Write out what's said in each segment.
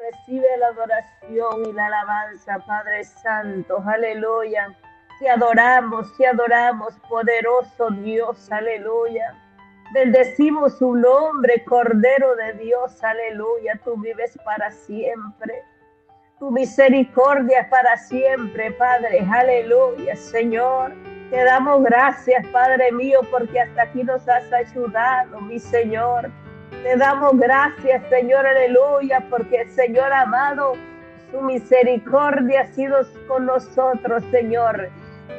Recibe la adoración y la alabanza, Padre Santo. Aleluya. Te adoramos, te adoramos, poderoso Dios. Aleluya. Bendecimos su nombre, Cordero de Dios. Aleluya. Tú vives para siempre. Tu misericordia para siempre, Padre. Aleluya, Señor. Te damos gracias, Padre mío, porque hasta aquí nos has ayudado, mi Señor. Te damos gracias, Señor, aleluya, porque Señor amado, su misericordia ha sido con nosotros, Señor.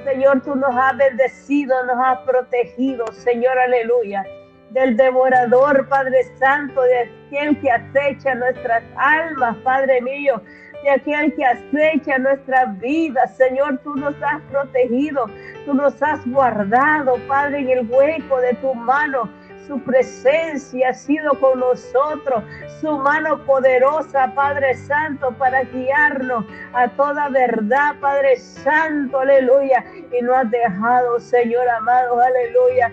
Señor, tú nos has bendecido, nos has protegido, Señor, aleluya. Del devorador, Padre Santo, de aquel que acecha nuestras almas, Padre mío, de aquel que acecha nuestras vidas. Señor, tú nos has protegido, tú nos has guardado, Padre, en el hueco de tu mano su presencia ha sido con nosotros, su mano poderosa, Padre Santo, para guiarnos a toda verdad, Padre Santo, aleluya. Y no has dejado, Señor amado, aleluya.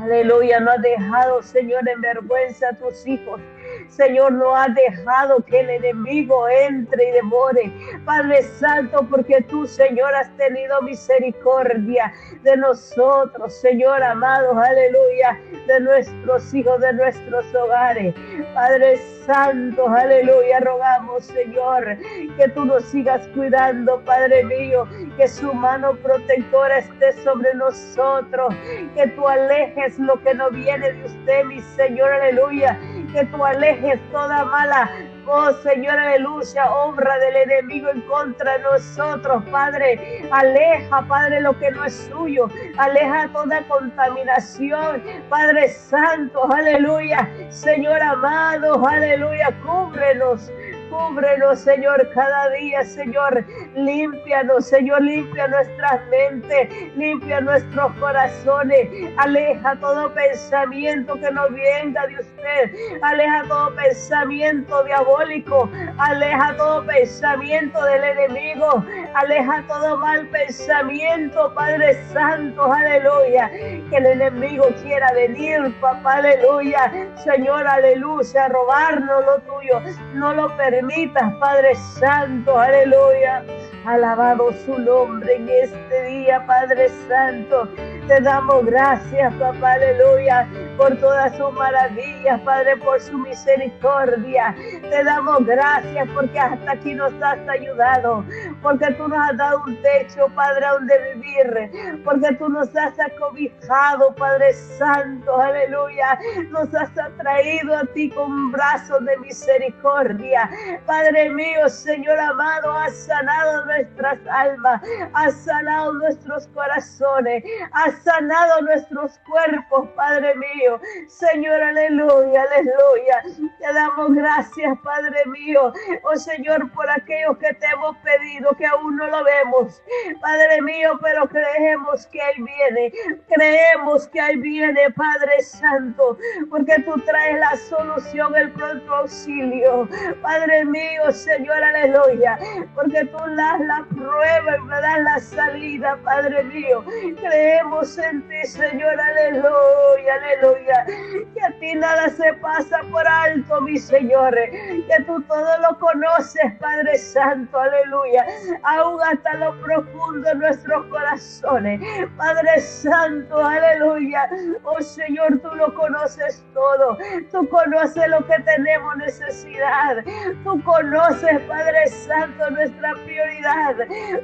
Aleluya, no has dejado, Señor, en vergüenza a tus hijos. Señor, no ha dejado que el enemigo entre y devore. Padre Santo, porque tú, Señor, has tenido misericordia de nosotros, Señor amado, aleluya, de nuestros hijos, de nuestros hogares. Padre Santo, aleluya, rogamos, Señor, que tú nos sigas cuidando, Padre mío, que su mano protectora esté sobre nosotros, que tú alejes lo que no viene de usted, mi Señor, aleluya, que tú alejes toda mala Oh Señor, aleluya, obra del enemigo en contra de nosotros, Padre. Aleja, Padre, lo que no es suyo. Aleja toda contaminación, Padre Santo, aleluya. Señor amado, aleluya, cúbrenos. Cúbrenos, Señor, cada día, Señor. Límpianos, Señor, limpia nuestras mentes, limpia nuestros corazones. Aleja todo pensamiento que no venga de usted. Aleja todo pensamiento diabólico. Aleja todo pensamiento del enemigo. Aleja todo mal pensamiento, Padre Santo. Aleluya. Que el enemigo quiera venir, papá. Aleluya. Señor, aleluya. Robarnos lo tuyo. No lo permitas Padre Santo, aleluya. Alabado su nombre en este día, Padre Santo. Te damos gracias, papá, aleluya, por todas sus maravillas, Padre, por su misericordia. Te damos gracias porque hasta aquí nos has ayudado, porque tú nos has dado un techo, Padre, donde vivir, porque tú nos has acobijado, Padre Santo, aleluya. Nos has atraído a ti con brazos de misericordia. Padre mío, Señor amado, has sanado nuestras almas, has sanado nuestros corazones, has sanado nuestros cuerpos, Padre mío. Señor, aleluya, aleluya. Te damos gracias, Padre mío. Oh Señor, por aquellos que te hemos pedido, que aún no lo vemos. Padre mío, pero creemos que ahí viene. Creemos que ahí viene, Padre Santo, porque tú traes la solución, el pronto auxilio. Padre mío, Señor, aleluya, porque tú das la prueba y me das la salida, Padre mío. Creemos en ti, Señor, aleluya, aleluya. Que a ti nada se pasa por alto, mi Señor. Que tú todo lo conoces, Padre Santo, aleluya. Aún hasta lo profundo de nuestros corazones. Padre Santo, aleluya. Oh Señor, tú lo conoces todo. Tú conoces lo que tenemos necesidad. Tú conoces, Padre Santo, nuestra prioridad.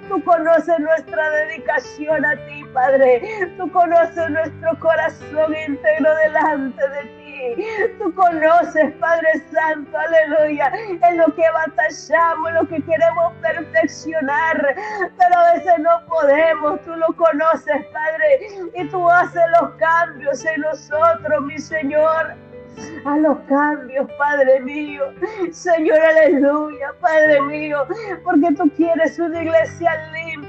Tú conoces nuestra dedicación a ti, Padre. Tú conoces nuestro corazón íntegro delante de ti. Tú conoces, Padre Santo, aleluya, en lo que batallamos, en lo que queremos perfeccionar, pero a veces no podemos. Tú lo conoces, Padre, y tú haces los cambios en nosotros, mi Señor a los cambios, Padre mío. Señor, aleluya, Padre mío, porque tú quieres una iglesia limpia,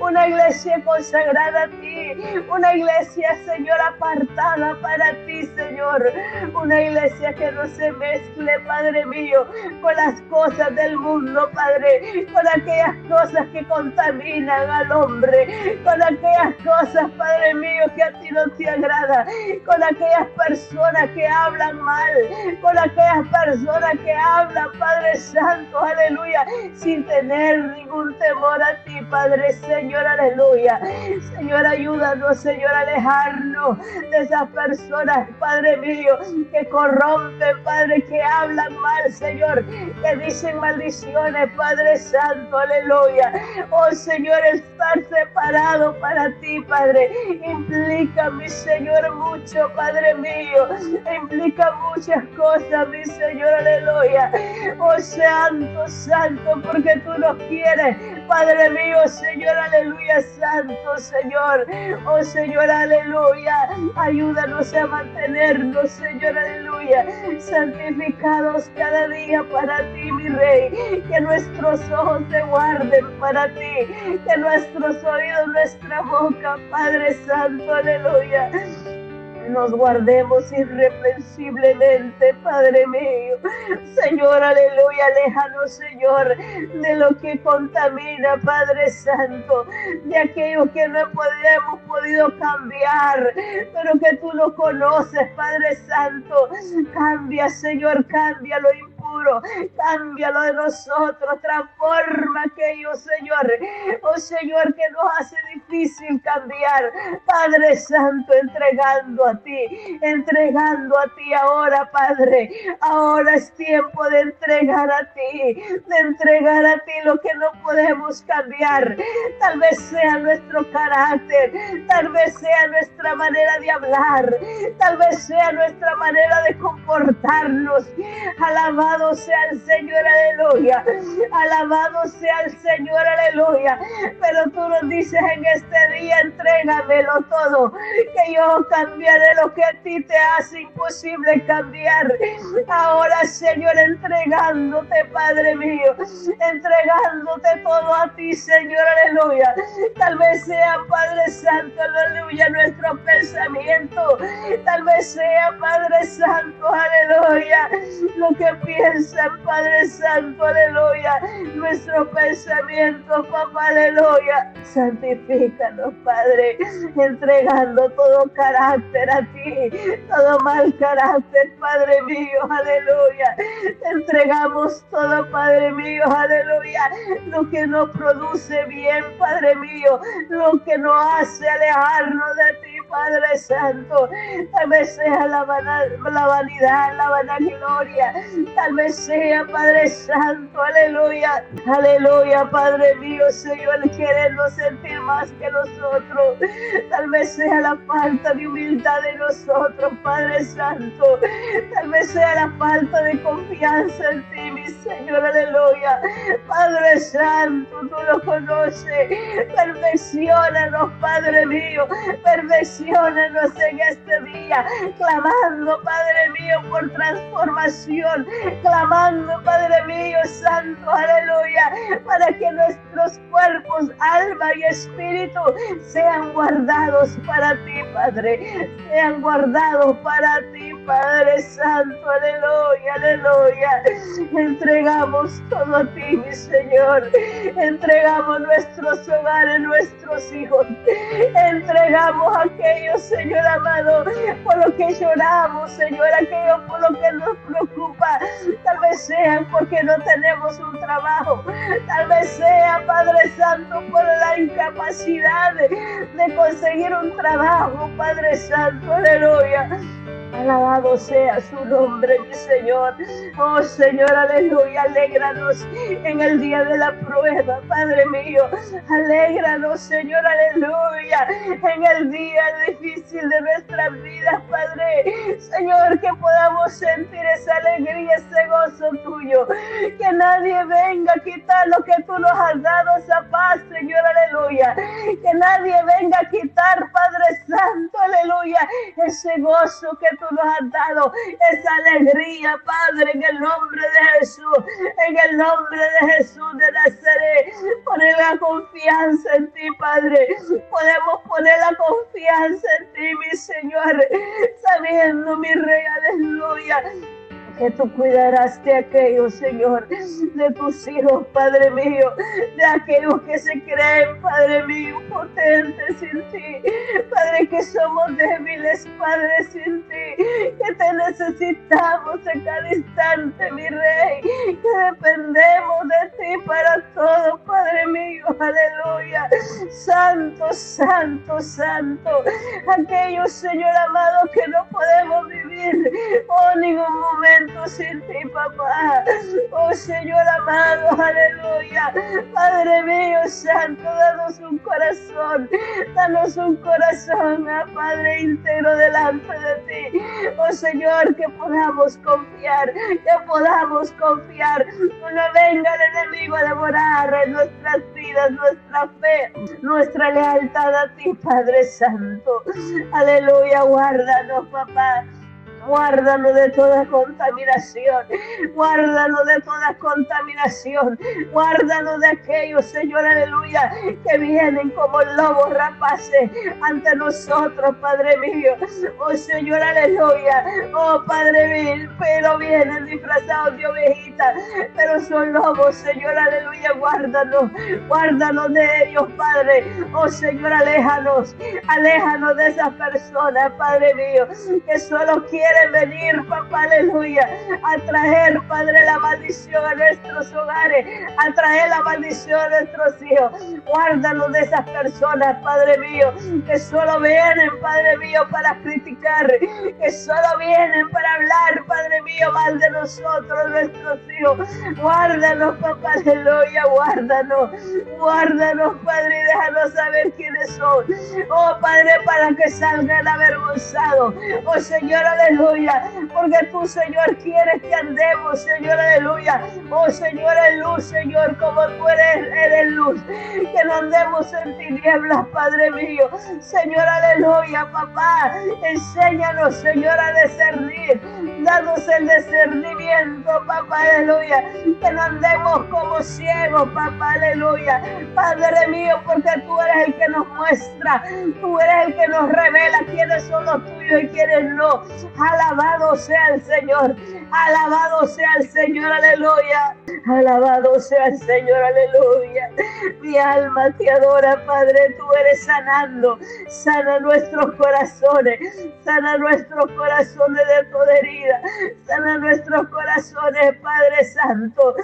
una iglesia consagrada a ti. Una iglesia, Señor, apartada para ti, Señor. Una iglesia que no se mezcle, Padre mío, con las cosas del mundo, Padre. Con aquellas cosas que contaminan al hombre. Con aquellas cosas, Padre mío, que a ti no te agrada. Con aquellas personas que hablan mal. Con aquellas personas que hablan, Padre Santo, aleluya, sin tener ningún temor a ti, Padre Señor, aleluya. Señor, ayúdanos, Señor, a alejarnos de esas personas, Padre mío, que corrompen, Padre, que hablan mal, Señor, que dicen maldiciones, Padre Santo, aleluya. Oh Señor, estar separado para ti, Padre, implica, mi Señor, mucho, Padre mío, implica muchas cosas, mi Señor, aleluya. Oh Santo, Santo, porque tú nos quieres, Padre mío, Señor, aleluya, Santo, Señor. Oh Señor, aleluya. Ayúdanos a mantenernos, Señor, aleluya. Santificados cada día para ti, mi Rey. Que nuestros ojos se guarden para ti. Que nuestros oídos, nuestra boca, Padre Santo, aleluya nos guardemos irreprensiblemente, Padre mío. Señor, aleluya, aléjanos, Señor, de lo que contamina, Padre Santo, de aquello que no hemos podido cambiar, pero que tú lo conoces, Padre Santo. Cambia, Señor, cambia lo impuro, cámbialo de nosotros, transforma aquello, Señor. Oh Señor, que nos hace difícil cambiar. Padre Santo, entregando a ti, entregando a ti ahora, Padre. Ahora es tiempo de entregar a ti, de entregar a ti lo que no podemos cambiar. Tal vez sea nuestro carácter, tal vez sea nuestra manera de hablar, tal vez sea nuestra manera de comportarnos. Alabado sea el Señor, aleluya. Alabado sea el Señor, aleluya. Pero tú nos dices en este día, entrégamelo todo, que yo cambiaré lo que a ti te hace imposible cambiar. Señor, entregándote, Padre mío, entregándote todo a ti, Señor, aleluya. Tal vez sea, Padre Santo, aleluya, nuestro pensamiento. Tal vez sea, Padre Santo, aleluya, lo que piensan, Padre Santo, aleluya, nuestro pensamiento, papá, aleluya. Santifícanos, Padre, entregando todo carácter ti, todo mal carácter, Padre mío, aleluya. Te entregamos todo, Padre mío, aleluya. Lo que no produce bien, Padre mío, lo que no hace alejarnos de ti, Padre Santo. Tal vez sea la, la vanidad, la vanagloria. Tal vez sea, Padre Santo, aleluya. Aleluya, Padre mío, Señor, querernos sentir más que nosotros. Tal vez sea la falta de humildad de nosotros, Padre Santo. Tal vez sea la falta de confianza en ti, mi Señor, aleluya. Padre Santo, tú lo conoces. Perfeccionanos, Padre mío. Perfeccionanos en este día. Clamando, Padre mío, por transformación. Clamando, Padre mío, Santo, aleluya. Para que nuestros cuerpos, alma y espíritu sean guardados para ti, Padre sean guardados para ti, Padre Santo, aleluya, aleluya. Entregamos todo a ti, mi Señor. Entregamos nuestros hogares, nuestros hijos. Entregamos aquello, Señor amado, por lo que lloramos, Señor, aquello por lo que nos preocupa. Tal vez sea porque no tenemos un trabajo. Tal vez sea, Padre Santo, por la incapacidad de conseguir un trabajo, Padre Santo, aleluya. Alabado sea su nombre, mi Señor. Oh Señor, aleluya. Alégranos en el día de la prueba, Padre mío. Alégranos, Señor, aleluya. En el día difícil de nuestras vidas, Padre. Señor, que podamos sentir esa alegría, ese gozo tuyo. Que nadie venga a quitar lo que tú nos has dado, esa paz, Señor, aleluya. Que nadie venga a quitar, Padre Santo, aleluya, ese gozo que tú nos has dado esa alegría, Padre, en el nombre de Jesús, en el nombre de Jesús de Nazaret. Poner la confianza en ti, Padre. Podemos poner la confianza en ti, mi Señor, sabiendo, mi Rey, aleluya que tú cuidarás de aquellos, Señor, de tus hijos, Padre mío, de aquellos que se creen, Padre mío, potentes sin ti, Padre, que somos débiles, Padre, sin ti, que te necesitamos en cada instante, mi Rey, que dependemos de ti para todo, Padre mío, aleluya, Santo, Santo, Santo, aquellos, Señor amado, que no podemos vivir, oh, ningún momento sin ti, papá. Oh Señor amado, aleluya. Padre mío, Santo, danos un corazón, danos un corazón, ah, Padre íntegro delante de ti. Oh Señor, que podamos confiar, que podamos confiar. No venga el enemigo a devorar nuestras vidas, nuestra fe, nuestra lealtad a ti, Padre Santo. Aleluya, guárdanos, papá. Guárdalo de toda contaminación. Guárdalo de toda contaminación. Guárdalo de aquellos, Señor, aleluya, que vienen como lobos rapaces ante nosotros, Padre mío. Oh, Señor, aleluya. Oh, Padre mío, pero vienen disfrazados de ovejita, pero son lobos, Señor, aleluya. Guárdanos, guárdanos de ellos, Padre. Oh, Señor, aléjanos, aléjanos de esas personas, Padre mío, que solo quieren venir, papá, aleluya, a traer, Padre, la maldición a nuestros hogares, a traer la maldición a nuestros hijos. Guárdanos de esas personas, Padre mío, que solo vienen, Padre mío, para criticar, que solo vienen para hablar, Padre mío, mal de nosotros, nuestros hijos. Guárdanos, papá, aleluya, guárdanos, guárdanos, Padre, y déjanos saber quiénes son. Oh, Padre, para que salgan avergonzados. Oh, Señor, aleluya porque tú, Señor, quieres que andemos, Señor, aleluya. Oh, Señor, en luz, Señor, como tú eres, eres luz. Que no andemos en tinieblas, Padre mío. Señor, aleluya, papá. Enséñanos, Señor, a discernir. Danos el discernimiento, papá, aleluya. Que no andemos como ciegos, papá, aleluya. Padre mío, porque tú eres el que nos muestra. Tú eres el que nos revela quiénes son los tuyos y quiénes no. Alabado sea el Señor. Alabado sea el Señor, aleluya. Alabado sea el Señor, aleluya. Mi alma te adora, Padre. Tú eres sanando. Sana nuestros corazones. Sana nuestros corazones de toda herida. Sana nuestros corazones, Padre Santo.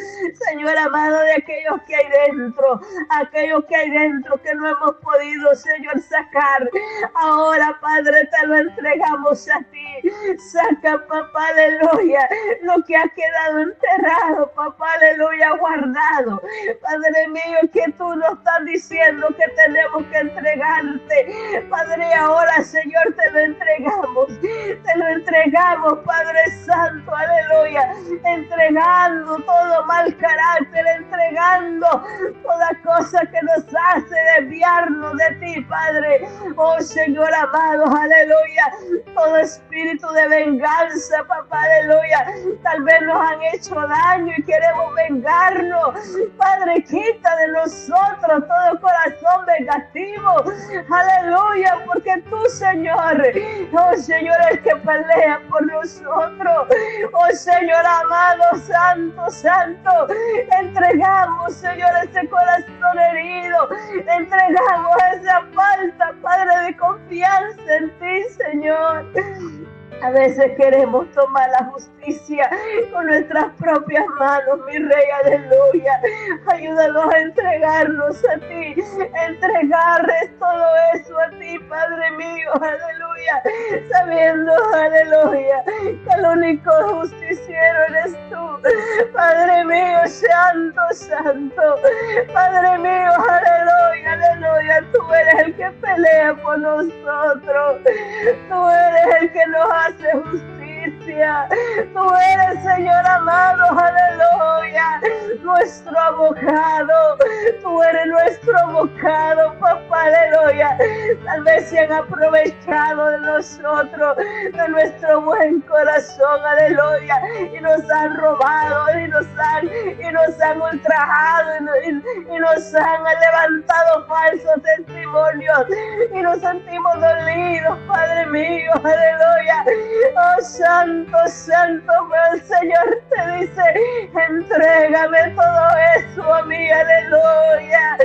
Señor amado, de aquellos que hay dentro. Aquellos que hay dentro que no hemos podido, Señor, sacar. Ahora, Padre, te lo entregamos a ti. Saca, papá, aleluya, lo que ha quedado enterrado, papá, aleluya, guardado. Padre mío, que tú nos estás diciendo que tenemos que entregarte. Padre, ahora, Señor, te lo entregamos. Te lo entregamos, Padre Santo, aleluya. Entregando todo mal carácter, entregando toda cosa que nos hace desviarnos de ti, Padre. Oh Señor amado, aleluya. Todo espíritu de venganza, papá, aleluya. Tal vez nos han hecho daño y queremos vengarnos. Padre, quita de nosotros todo corazón vengativo. Aleluya, porque tú, Señor, oh Señor, el que pelea por nosotros. Oh Señor amado, santo, santo, entregamos, Señor, ese corazón herido. Entregamos esa falta, Padre, de confianza en ti, Señor. Lord. A veces queremos tomar la justicia con nuestras propias manos, mi rey, aleluya. Ayúdanos a entregarnos a ti, entregarles todo eso a ti, Padre mío, aleluya. Sabiendo, aleluya, que el único justiciero eres tú, Padre mío, santo, santo. Padre mío, aleluya, aleluya. Tú eres el que pelea por nosotros. Tú eres el que nos hace justicia. Tú eres, Señor amado, aleluya. nuestro abogado, tú eres nuestro abogado, papá, aleluya. Tal vez se han aprovechado de nosotros, de nuestro buen corazón, aleluya, y nos han robado, y nos han, y nos han ultrajado, y, nos han levantado falsos testimonios, y nos sentimos dolidos, Mío, aleluya. Oh, Santo, Santo, pero el Señor te dice, entrégame todo eso a mí, aleluya.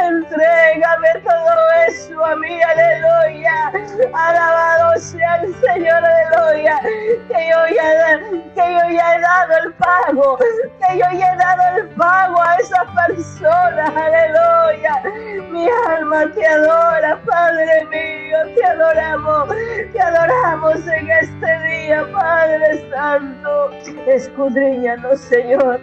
Entrégame todo eso a mí, aleluya. Alabado sea el Señor, aleluya. Que yo ya, que yo ya he dado el pago, que yo ya he dado el pago a esa persona, aleluya. Mi alma te adora, Padre mío, te adoramos, te adoramos en este día, Padre Santo. Escudriñanos, Señor,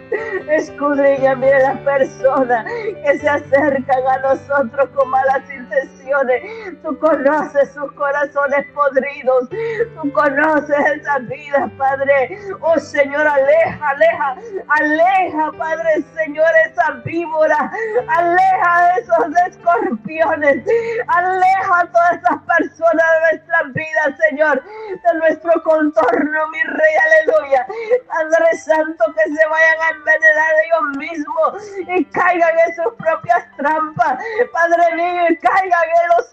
escudriñame a las personas que se acercan a nosotros con malas intenciones. Tú conoces sus corazones podridos, tú conoces esas vidas, Padre. Oh Señor, aleja, aleja, aleja, Padre Señor, esa víbora, aleja esos escorpiones, aleja a todas esas personas de nuestras vidas, Señor, de nuestro contorno, mi Rey, aleluya. Padre Santo, que se vayan a envenenar ellos mismos y caigan en sus propias trampas, Padre mío, y caigan en los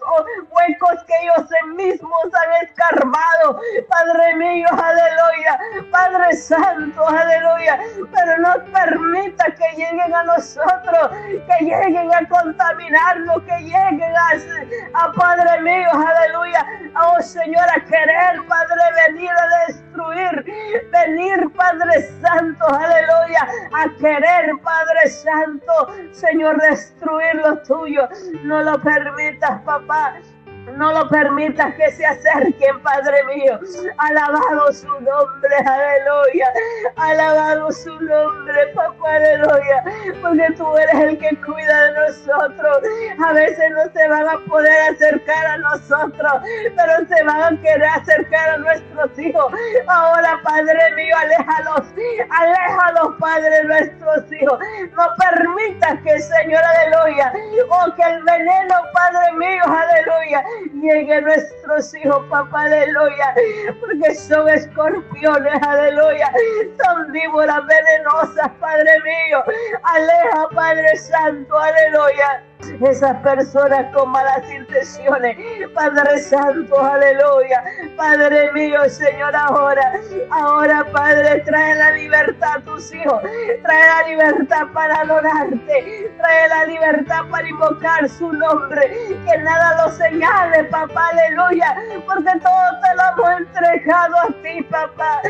huecos que ellos mismos han escarbado, Padre mío, aleluya, Padre Santo, aleluya, pero no permita que lleguen a nosotros, que lleguen a contaminarnos, que lleguen a, a Padre mío, aleluya, oh Señor, a querer, Padre, venir a destruir, venir, Padre Santo, aleluya, a querer, Padre Santo, Señor, destruir lo tuyo. No lo permitas, papá. No lo permitas que se acerquen, Padre mío. Alabado su nombre, aleluya. Alabado su nombre, papá, aleluya. Porque tú eres el que cuida de nosotros. A veces no se van a poder acercar a nosotros, pero se van a querer acercar a nuestros hijos. Ahora, Padre mío, aléjalos. Aléjalos, Padre, nuestros hijos. No permitas que el Señor, aleluya, o que el veneno, Padre mío, aleluya llegue nuestros hijos, papá, aleluya, porque son escorpiones, aleluya, son víboras venenosas, Padre mío, aleja, Padre Santo, aleluya esas personas con malas intenciones. Padre Santo, aleluya. Padre mío, Señor, ahora, ahora, Padre, trae la libertad a tus hijos. Trae la libertad para adorarte. Trae la libertad para invocar su nombre. Que nada lo señale, papá, aleluya. Porque todo te lo hemos entregado a ti, papá.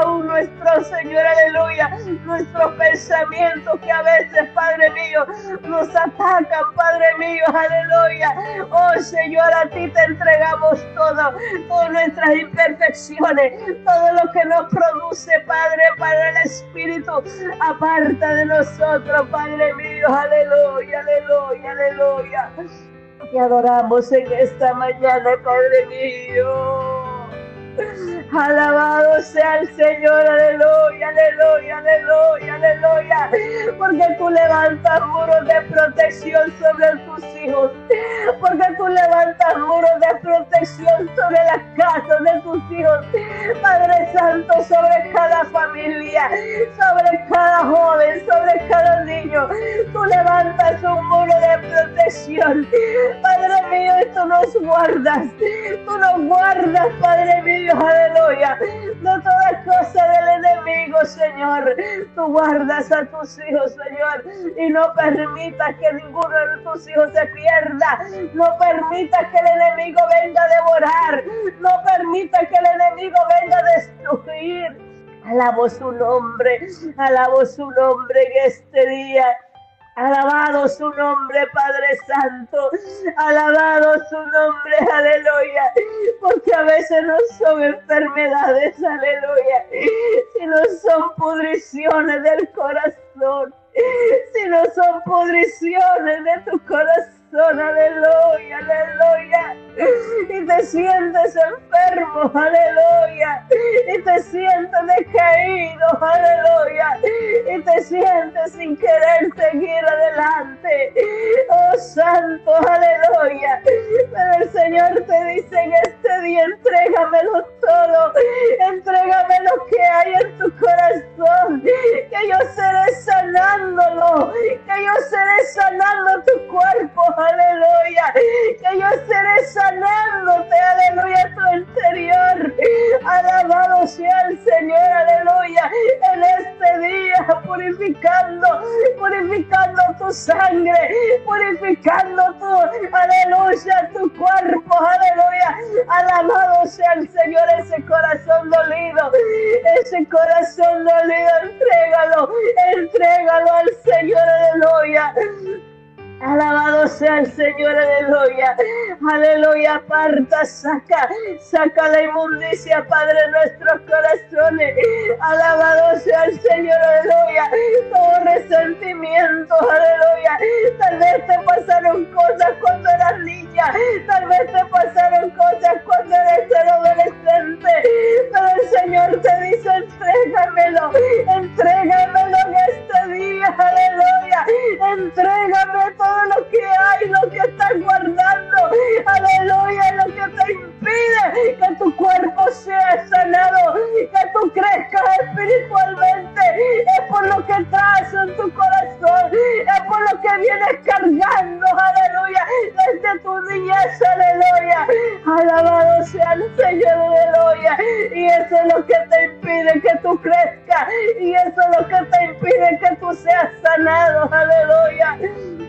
Aún nuestro Señor, aleluya. Nuestros pensamientos que a veces, Padre mío, nos atacan, Padre mío, aleluya. Oh Señor, a ti te entregamos todo, todas nuestras imperfecciones, todo lo que nos produce, Padre, para el Espíritu, aparta de nosotros, Padre mío, aleluya, aleluya, aleluya. Te adoramos en esta mañana, Padre mío. Alabado sea el Señor, aleluya, aleluya, aleluya, aleluya. Porque tú levantas muros de protección sobre tus hijos. Porque tú levantas muros de protección sobre las casas de tus hijos. Padre Santo, sobre cada familia, sobre cada joven, sobre cada niño. Tú levantas un muro de protección. Padre mío, y tú nos guardas. Tú nos guardas, Padre mío, aleluya no toda cosa del enemigo, Señor. Tú guardas a tus hijos, Señor, y no permitas que ninguno de tus hijos se pierda. No permitas que el enemigo venga a devorar. No permitas que el enemigo venga a destruir. Alabo su nombre, alabo su nombre en este día. Alabado su nombre, Padre Santo. Alabado su nombre, aleluya. Porque a veces no son enfermedades, aleluya. Sino son pudriciones del corazón. Si no son pudriciones de tu corazón corazón, aleluya, aleluya. Y te sientes enfermo, aleluya. Y te sientes decaído, aleluya. Y te sientes sin querer seguir adelante. Oh Santo, aleluya. Pero el Señor te dice en este día, entrégamelo todo. Entrégame lo que hay en tu corazón. Que yo seré sanándolo. Saca, la inmundicia, Padre, de nuestros corazones. Alabado sea el Señor, aleluya. Todo resentimiento, aleluya. Tal vez te pasaron cosas cuando eras niña. Tal vez te pasaron cosas cuando eres Y eso es lo que te impide que tú crezcas. Y eso es lo que te impide que tú seas sanado. Aleluya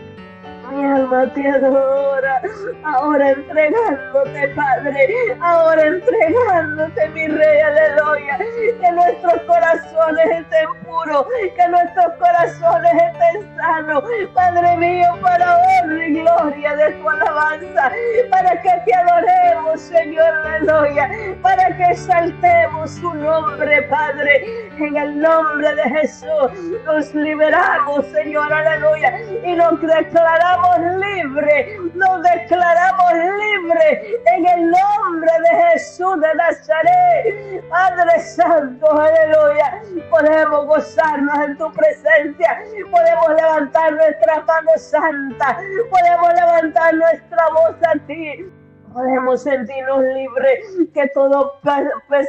mi alma te adora. Ahora entregándote, Padre. Ahora entregándote, mi Rey, aleluya. Que nuestros corazones estén puros. Que nuestros corazones estén sanos. Padre mío, para honra y gloria de tu alabanza. Para que te adoremos, Señor, aleluya. Para que exaltemos su nombre, Padre. En el nombre de Jesús nos liberamos, Señor, aleluya. Y nos declaramos libre, nos declaramos libre en el nombre de Jesús de Nazaret. Padre Santo, aleluya. Podemos gozarnos en tu presencia, podemos levantar nuestra mano santa, podemos levantar nuestra voz a ti podemos sentirnos libres, que todo,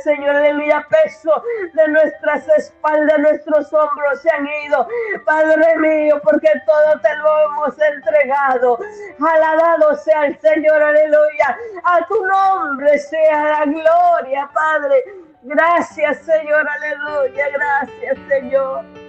Señor, aleluya, peso de nuestras espaldas, nuestros hombros se han ido, Padre mío, porque todo te lo hemos entregado. Alabado sea el Señor, aleluya, a tu nombre sea la gloria, Padre. Gracias, Señor, aleluya, gracias, Señor.